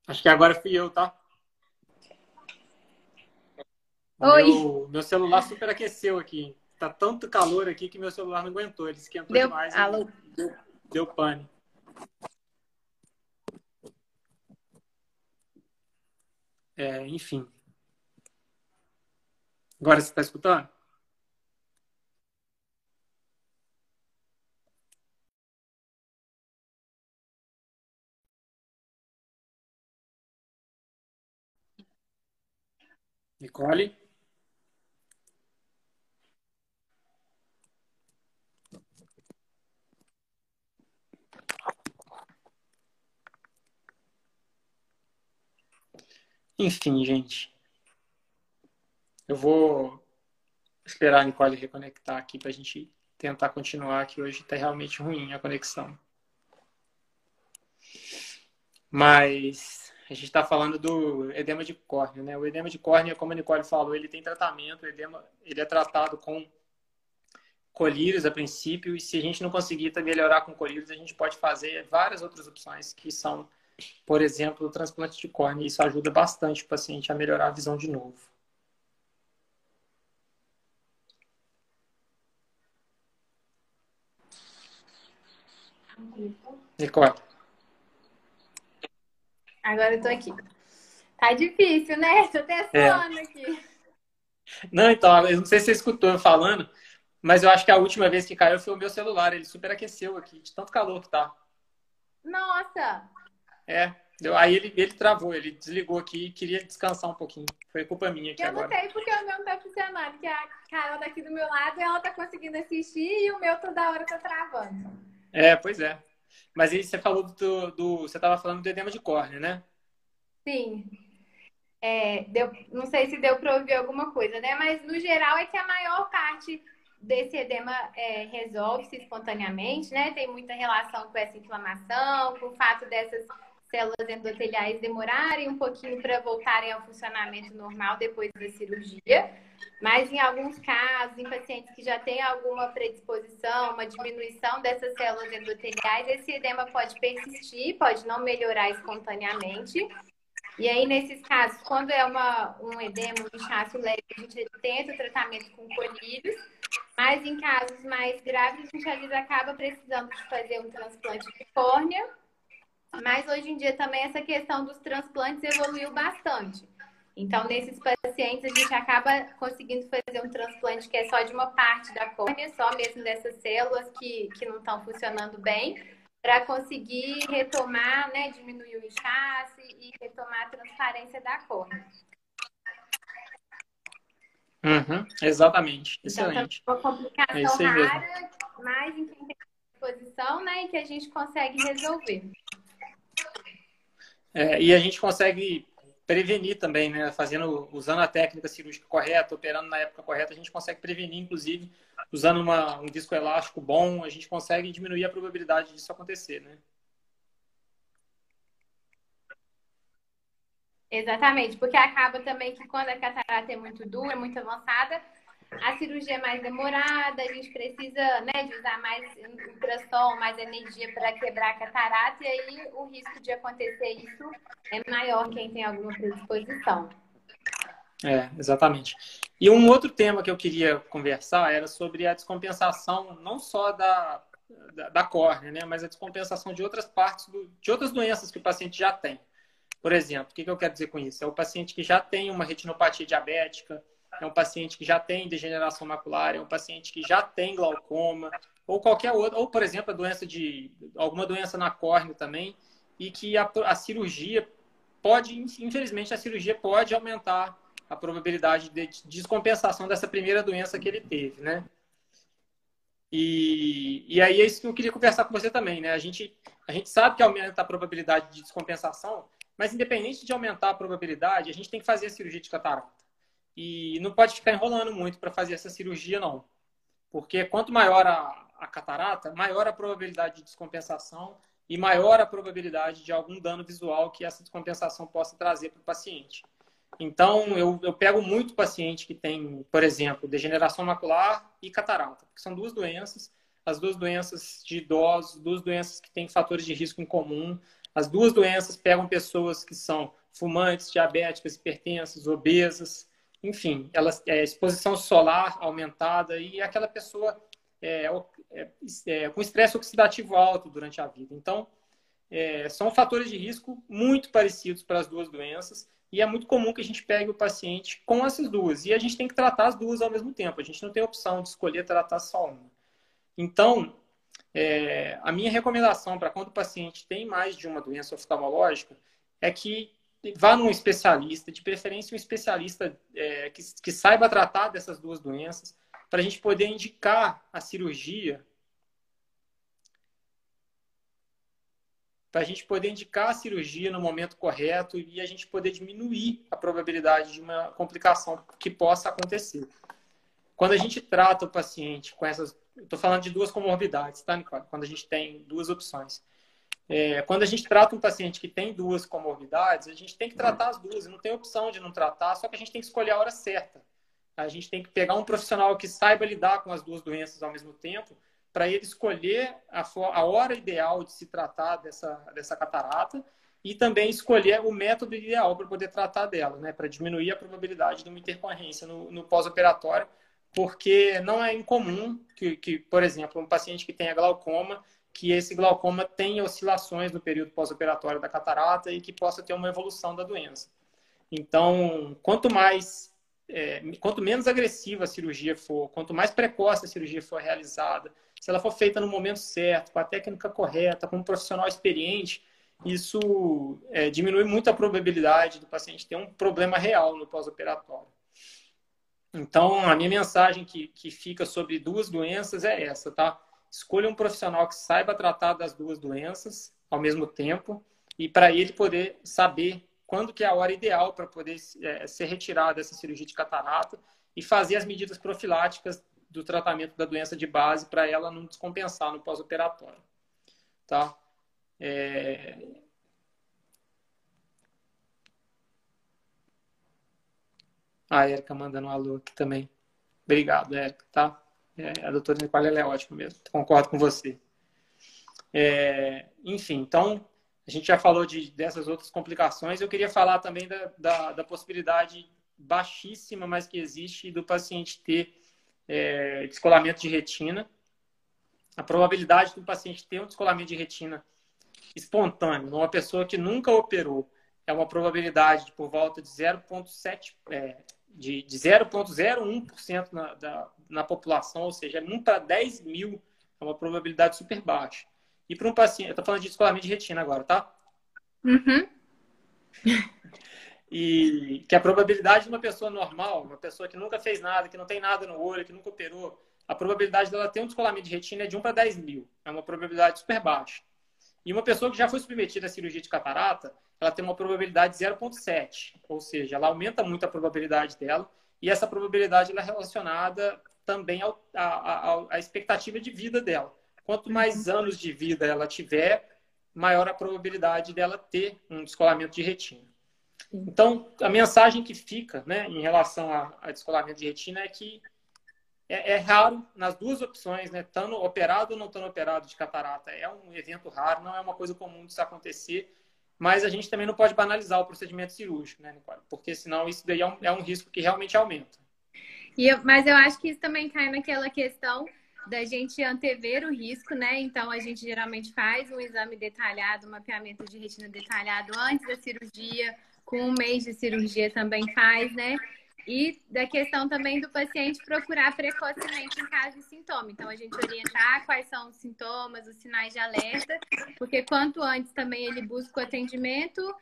Acho que agora fui eu, tá? Oi. Meu, meu celular superaqueceu aqui. Tá tanto calor aqui que meu celular não aguentou. Ele esquentou Deu... demais. Alô? Deu, deu pane. É, enfim. Agora você está escutando? Nicole? Enfim, gente. Eu vou esperar a Nicole reconectar aqui para a gente tentar continuar, que hoje está realmente ruim a conexão. Mas a gente está falando do edema de córnea, né? O edema de córnea, como a Nicole falou, ele tem tratamento, o edema, ele é tratado com colírios a princípio, e se a gente não conseguir melhorar com colírios, a gente pode fazer várias outras opções que são, por exemplo, o transplante de córnea. Isso ajuda bastante o paciente a melhorar a visão de novo. Nicole. Agora eu tô aqui. Tá difícil, né? Tô até suando aqui. Não, então, eu não sei se você escutou eu falando, mas eu acho que a última vez que caiu foi o meu celular. Ele superaqueceu aqui, de tanto calor que tá. Nossa! É, deu- aí ele, ele travou, ele desligou aqui e queria descansar um pouquinho. Foi culpa minha aqui Eu não agora. sei porque o meu não tá funcionando, que a Carol daqui do meu lado ela tá conseguindo assistir e o meu toda hora tá travando. É, pois é. Mas aí você falou do, do você estava falando do edema de córnea, né? Sim. É, deu, não sei se deu para ouvir alguma coisa, né? Mas no geral é que a maior parte desse edema é, resolve-se espontaneamente, né? Tem muita relação com essa inflamação, com o fato dessas células endoteliais demorarem um pouquinho para voltarem ao funcionamento normal depois da cirurgia. Mas em alguns casos, em pacientes que já têm alguma predisposição, uma diminuição dessas células endoteliais, esse edema pode persistir, pode não melhorar espontaneamente. E aí, nesses casos, quando é uma, um edema, um inchaço leve, a gente tenta o tratamento com colírios, mas em casos mais graves, a gente às vezes acaba precisando de fazer um transplante de córnea. Mas hoje em dia também essa questão dos transplantes evoluiu bastante. Então, nesses pacientes, a gente acaba conseguindo fazer um transplante que é só de uma parte da córnea, só mesmo dessas células que, que não estão funcionando bem, para conseguir retomar, né, diminuir o inchaço e retomar a transparência da córnea. Uhum, exatamente. Então, Excelente. também é uma É complicação mesmo. rara, mas em quem tem exposição, né, e que a gente consegue resolver. É, e a gente consegue prevenir também, né? Fazendo, usando a técnica cirúrgica correta, operando na época correta, a gente consegue prevenir, inclusive, usando uma, um viscoelástico bom, a gente consegue diminuir a probabilidade disso acontecer, né? Exatamente, porque acaba também que quando a catarata é muito dura, muito avançada, a cirurgia é mais demorada, a gente precisa né, de usar mais ultrassom, mais energia para quebrar a catarata, e aí o risco de acontecer isso é maior quem tem alguma predisposição. É, exatamente. E um outro tema que eu queria conversar era sobre a descompensação, não só da, da, da córnea, né? Mas a descompensação de outras partes, do, de outras doenças que o paciente já tem. Por exemplo, o que, que eu quero dizer com isso? É o paciente que já tem uma retinopatia diabética, é um paciente que já tem degeneração macular, é um paciente que já tem glaucoma, ou qualquer outra, ou por exemplo, a doença de alguma doença na córnea também, e que a, a cirurgia pode, infelizmente, a cirurgia pode aumentar a probabilidade de descompensação dessa primeira doença que ele teve, né? E, e aí é isso que eu queria conversar com você também, né? A gente, a gente sabe que aumenta a probabilidade de descompensação, mas independente de aumentar a probabilidade, a gente tem que fazer a cirurgia de catarata. E não pode ficar enrolando muito para fazer essa cirurgia, não. Porque quanto maior a, a catarata, maior a probabilidade de descompensação e maior a probabilidade de algum dano visual que essa descompensação possa trazer para o paciente. Então, eu, eu pego muito paciente que tem, por exemplo, degeneração macular e catarata, que são duas doenças, as duas doenças de idosos, duas doenças que têm fatores de risco em comum. As duas doenças pegam pessoas que são fumantes, diabéticas, hipertensas, obesas, enfim, elas, é, exposição solar aumentada e aquela pessoa é, é, é, com estresse oxidativo alto durante a vida. Então, é, são fatores de risco muito parecidos para as duas doenças e é muito comum que a gente pegue o paciente com essas duas. E a gente tem que tratar as duas ao mesmo tempo. A gente não tem opção de escolher tratar só uma. Então, é, a minha recomendação para quando o paciente tem mais de uma doença oftalmológica é que vá num especialista, de preferência um especialista é, que, que saiba tratar dessas duas doenças, para a gente poder indicar a cirurgia para a gente poder indicar a cirurgia no momento correto e a gente poder diminuir a probabilidade de uma complicação que possa acontecer. Quando a gente trata o paciente com essas. Estou falando de duas comorbidades, tá, Nicole? Quando a gente tem duas opções. É, quando a gente trata um paciente que tem duas comorbidades, a gente tem que tratar as duas, não tem opção de não tratar, só que a gente tem que escolher a hora certa. A gente tem que pegar um profissional que saiba lidar com as duas doenças ao mesmo tempo para ele escolher a, a, hora ideal de se tratar dessa, dessa catarata e também escolher o método ideal para poder tratar dela, né? Para diminuir a probabilidade de uma intercorrência no, no pós-operatório, porque não é incomum que, que, por exemplo, um paciente que tenha glaucoma, que esse glaucoma tenha oscilações no período pós-operatório da catarata e que possa ter uma evolução da doença. Então, quanto mais, é, quanto menos agressiva a cirurgia for, quanto mais precoce a cirurgia for realizada, se ela for feita no momento certo, com a técnica correta, com um profissional experiente, isso é, diminui muito a probabilidade do paciente ter um problema real no pós-operatório. Então, a minha mensagem que, que fica sobre duas doenças é essa, tá? Escolha um profissional que saiba tratar das duas doenças ao mesmo tempo e para ele poder saber quando que é a hora ideal para poder é, ser retirado dessa cirurgia de catarata e fazer as medidas profiláticas do tratamento da doença de base para ela não descompensar no pós-operatório. Tá? É... A Érica mandando um alô aqui também. Obrigado, Érica, tá? É, a doutora Nicole é ótima mesmo, concordo com você. É, enfim, então, a gente já falou de, dessas outras complicações. Eu queria falar também da, da, da possibilidade baixíssima, mas que existe, do paciente ter é, descolamento de retina. A probabilidade do paciente ter um descolamento de retina espontâneo numa pessoa que nunca operou é uma probabilidade de por volta de 0,7 é, de, de 0,01% na, da, na população, ou seja, 1 para 10 mil é uma probabilidade super baixa. E para um paciente, eu estou falando de descolamento de retina agora, tá? Uhum. E que a probabilidade de uma pessoa normal, uma pessoa que nunca fez nada, que não tem nada no olho, que nunca operou, a probabilidade dela ter um descolamento de retina é de 1 para 10 mil. É uma probabilidade super baixa. E uma pessoa que já foi submetida à cirurgia de catarata, ela tem uma probabilidade de 0,7. Ou seja, ela aumenta muito a probabilidade dela. E essa probabilidade ela é relacionada também à expectativa de vida dela. Quanto mais anos de vida ela tiver, maior a probabilidade dela ter um descolamento de retina. Então, a mensagem que fica né, em relação a, a descolamento de retina é que é, é, raro nas duas opções, né, estando operado ou não estando operado de catarata. É um evento raro, não é uma coisa comum disso acontecer, mas a gente também não pode banalizar o procedimento cirúrgico, né, Nicole? Porque senão isso daí é um, é um risco que realmente aumenta. E eu, mas eu acho que isso também cai naquela questão da gente antever o risco, né? Então a gente geralmente faz um exame detalhado, um mapeamento de retina detalhado antes da cirurgia, com um mês de cirurgia também faz, né? E da questão também do paciente procurar precocemente em caso de sintoma. Então, a gente orientar quais são os sintomas, os sinais de alerta, porque quanto antes também ele busca o atendimento,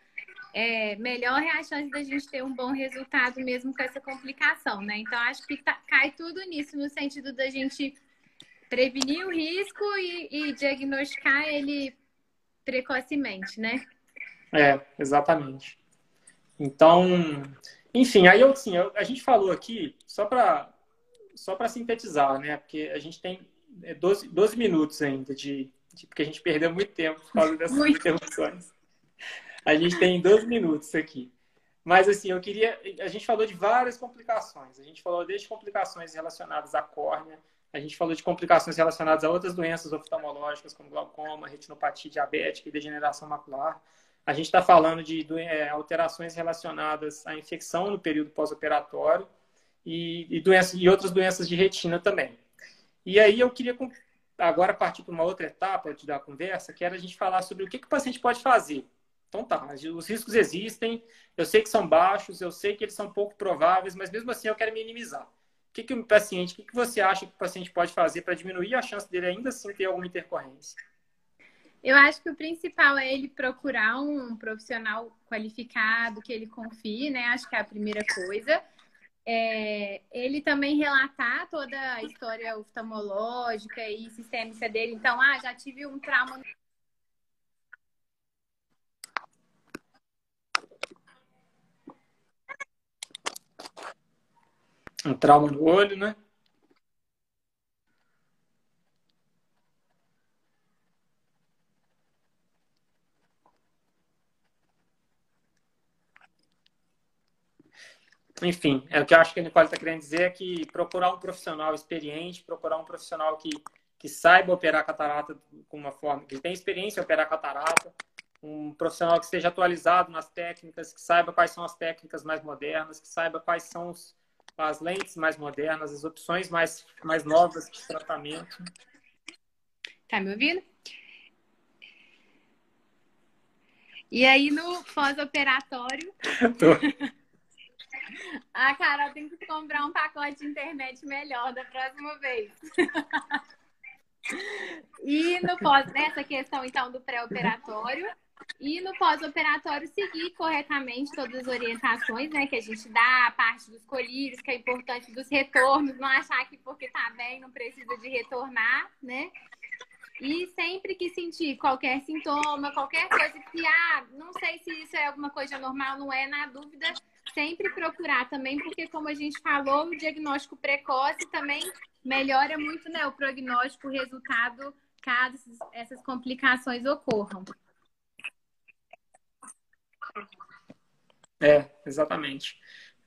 é, melhor é a chance da gente ter um bom resultado mesmo com essa complicação, né? Então, acho que tá, cai tudo nisso, no sentido da gente prevenir o risco e, e diagnosticar ele precocemente, né? É, exatamente. Então, enfim, aí eu, assim, eu, a gente falou aqui, só para só sintetizar, né? Porque a gente tem 12, é, 12 minutos ainda de, de, Porque a gente perdeu muito tempo por causa dessas muito. interrupções. A gente tem 12 minutos aqui. Mas, assim, eu queria. A gente falou de várias complicações. A gente falou desde complicações relacionadas à córnea, a gente falou de complicações relacionadas a outras doenças oftalmológicas, como glaucoma, retinopatia diabética e degeneração macular. A gente está falando de é, alterações relacionadas à infecção no período pós-operatório e, e, e outras doenças de retina também. E aí eu queria agora partir para uma outra etapa da conversa, que era a gente falar sobre o que, que o paciente pode fazer então tá, os riscos existem, eu sei que são baixos, eu sei que eles são pouco prováveis, mas mesmo assim eu quero minimizar. O que, que o paciente, o que, que você acha que o paciente pode fazer para diminuir a chance dele ainda assim ter alguma intercorrência? Eu acho que o principal é ele procurar um profissional qualificado, que ele confie, né? Acho que é a primeira coisa. É, ele também relatar toda a história oftalmológica e sistêmica dele. Então, ah, já tive um trauma um trauma no olho, né? Enfim, é o que eu acho que a Nicole está querendo dizer é que procurar um profissional experiente, procurar um profissional que, que saiba operar catarata com uma forma, que tenha experiência em operar catarata, um profissional que esteja atualizado nas técnicas, que saiba quais são as técnicas mais modernas, que saiba quais são os, as lentes mais modernas, as opções mais, mais novas de tratamento. Tá me ouvindo? E aí, no pós-operatório. A Carol tem que comprar um pacote de internet melhor da próxima vez. e no pós, nessa questão, então, do pré-operatório, e no pós-operatório, seguir corretamente todas as orientações, né? Que a gente dá, a parte dos colírios, que é importante dos retornos, não achar que porque tá bem não precisa de retornar, né? E sempre que sentir qualquer sintoma, qualquer coisa que, ah, não sei se isso é alguma coisa normal, não é, na dúvida, sempre procurar também, porque como a gente falou, o diagnóstico precoce também melhora muito, né, o prognóstico, o resultado, caso essas complicações ocorram. É, exatamente.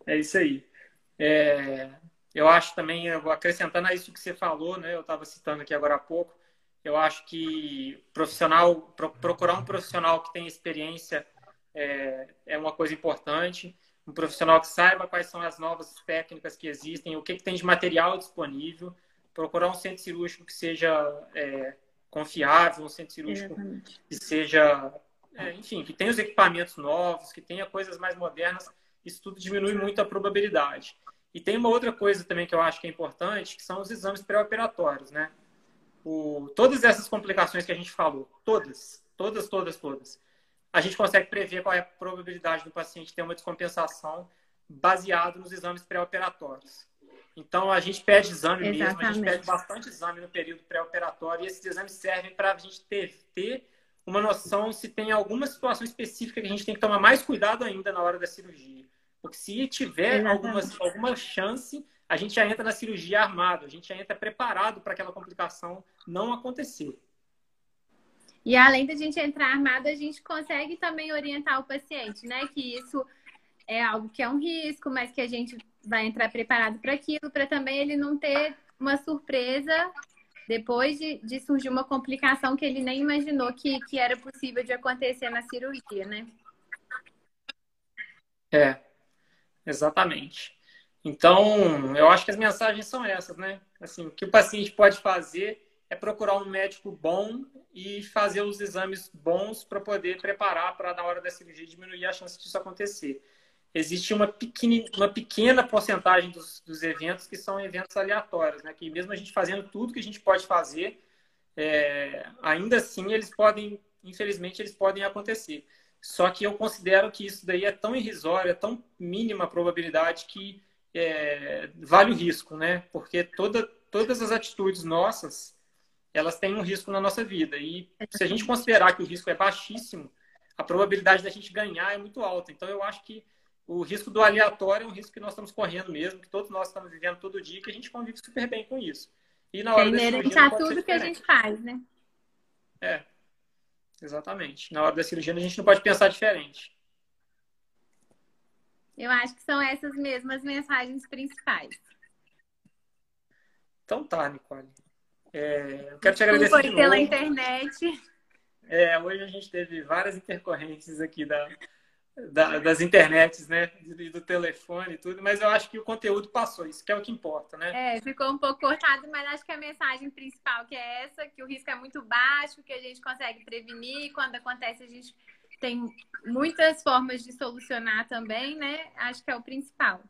É isso aí. É, eu acho também, eu acrescentando a isso que você falou, né? Eu estava citando aqui agora há pouco. Eu acho que profissional, pro, procurar um profissional que tenha experiência é, é, uma coisa importante. Um profissional que saiba quais são as novas técnicas que existem, o que, que tem de material disponível. Procurar um centro cirúrgico que seja é, confiável, um centro cirúrgico Exatamente. que seja é, enfim, que tenha os equipamentos novos, que tenha coisas mais modernas, isso tudo diminui muito a probabilidade. E tem uma outra coisa também que eu acho que é importante, que são os exames pré-operatórios, né? O, todas essas complicações que a gente falou, todas, todas, todas, todas, a gente consegue prever qual é a probabilidade do paciente ter uma descompensação baseado nos exames pré-operatórios. Então, a gente pede exame Exatamente. mesmo, a gente pede bastante exame no período pré-operatório e esses exames servem para a gente ter, ter uma noção se tem alguma situação específica que a gente tem que tomar mais cuidado ainda na hora da cirurgia. Porque se tiver alguma, alguma chance, a gente já entra na cirurgia armado, a gente já entra preparado para aquela complicação não acontecer. E além da gente entrar armado, a gente consegue também orientar o paciente, né? Que isso é algo que é um risco, mas que a gente vai entrar preparado para aquilo, para também ele não ter uma surpresa depois de, de, surgir uma complicação que ele nem imaginou que, que era possível de acontecer na cirurgia, né? É, exatamente. Então, eu acho que as mensagens são essas, né? Assim, o que o paciente pode fazer é procurar um médico bom e fazer os exames bons para poder preparar para, na hora da cirurgia, diminuir a chance disso acontecer. existe uma pequena, uma pequena porcentagem dos, dos eventos que são eventos aleatórios, né? Que mesmo a gente fazendo tudo que a gente pode fazer, é, ainda assim eles podem, infelizmente, eles podem acontecer. Só que eu considero que isso daí é tão irrisório, é tão mínima a probabilidade que é, vale o risco, né? Porque toda, todas as atitudes nossas, elas têm um risco na nossa vida. E se a gente considerar que o risco é baixíssimo, a probabilidade da gente ganhar é muito alta. Então, eu acho que o risco do aleatório é um risco que nós estamos correndo mesmo, que todos nós estamos vivendo todo dia, que a gente convive super bem com isso. E na hora é inerente a tudo que a gente faz, né? É, exatamente. Na hora da cirurgia a gente não pode pensar diferente. Eu acho que são essas mesmas mensagens principais. Então tá, Nicole. É, eu quero te agradecer Foi pela internet. É, hoje a gente teve várias intercorrências aqui da, da, das internets, né? Do, do telefone e tudo, mas eu acho que o conteúdo passou, isso que é o que importa, né? É, ficou um pouco cortado, mas acho que a mensagem principal que é essa, que o risco é muito baixo, que a gente consegue prevenir, quando acontece a gente tem muitas formas de solucionar também, né? Acho que é o principal.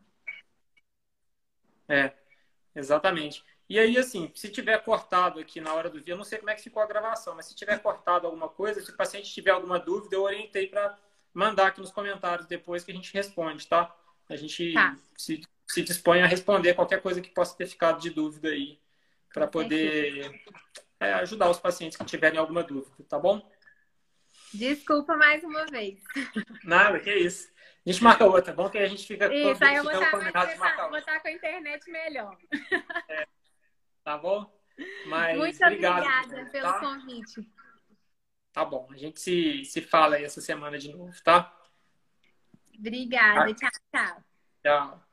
É, exatamente. E aí, assim, se tiver cortado aqui na hora do vídeo, eu não sei como é que ficou a gravação, mas se tiver cortado alguma coisa, se o paciente tiver alguma dúvida, eu orientei para mandar aqui nos comentários depois que a gente responde, tá? A gente tá. se, se dispõe a responder qualquer coisa que possa ter ficado de dúvida aí, para poder é, ajudar os pacientes que tiverem alguma dúvida, tá bom? Desculpa mais uma vez. Nada, que isso. A gente marca outra, bom que a gente fica. Isso, aí eu vou estar, vou estar com a internet melhor. É, tá bom? Mas, Muito obrigado, obrigada pelo tá? convite. Tá bom, a gente se, se fala aí essa semana de novo, tá? Obrigada, tá. tchau, tchau. Tchau.